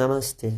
नमस्ते।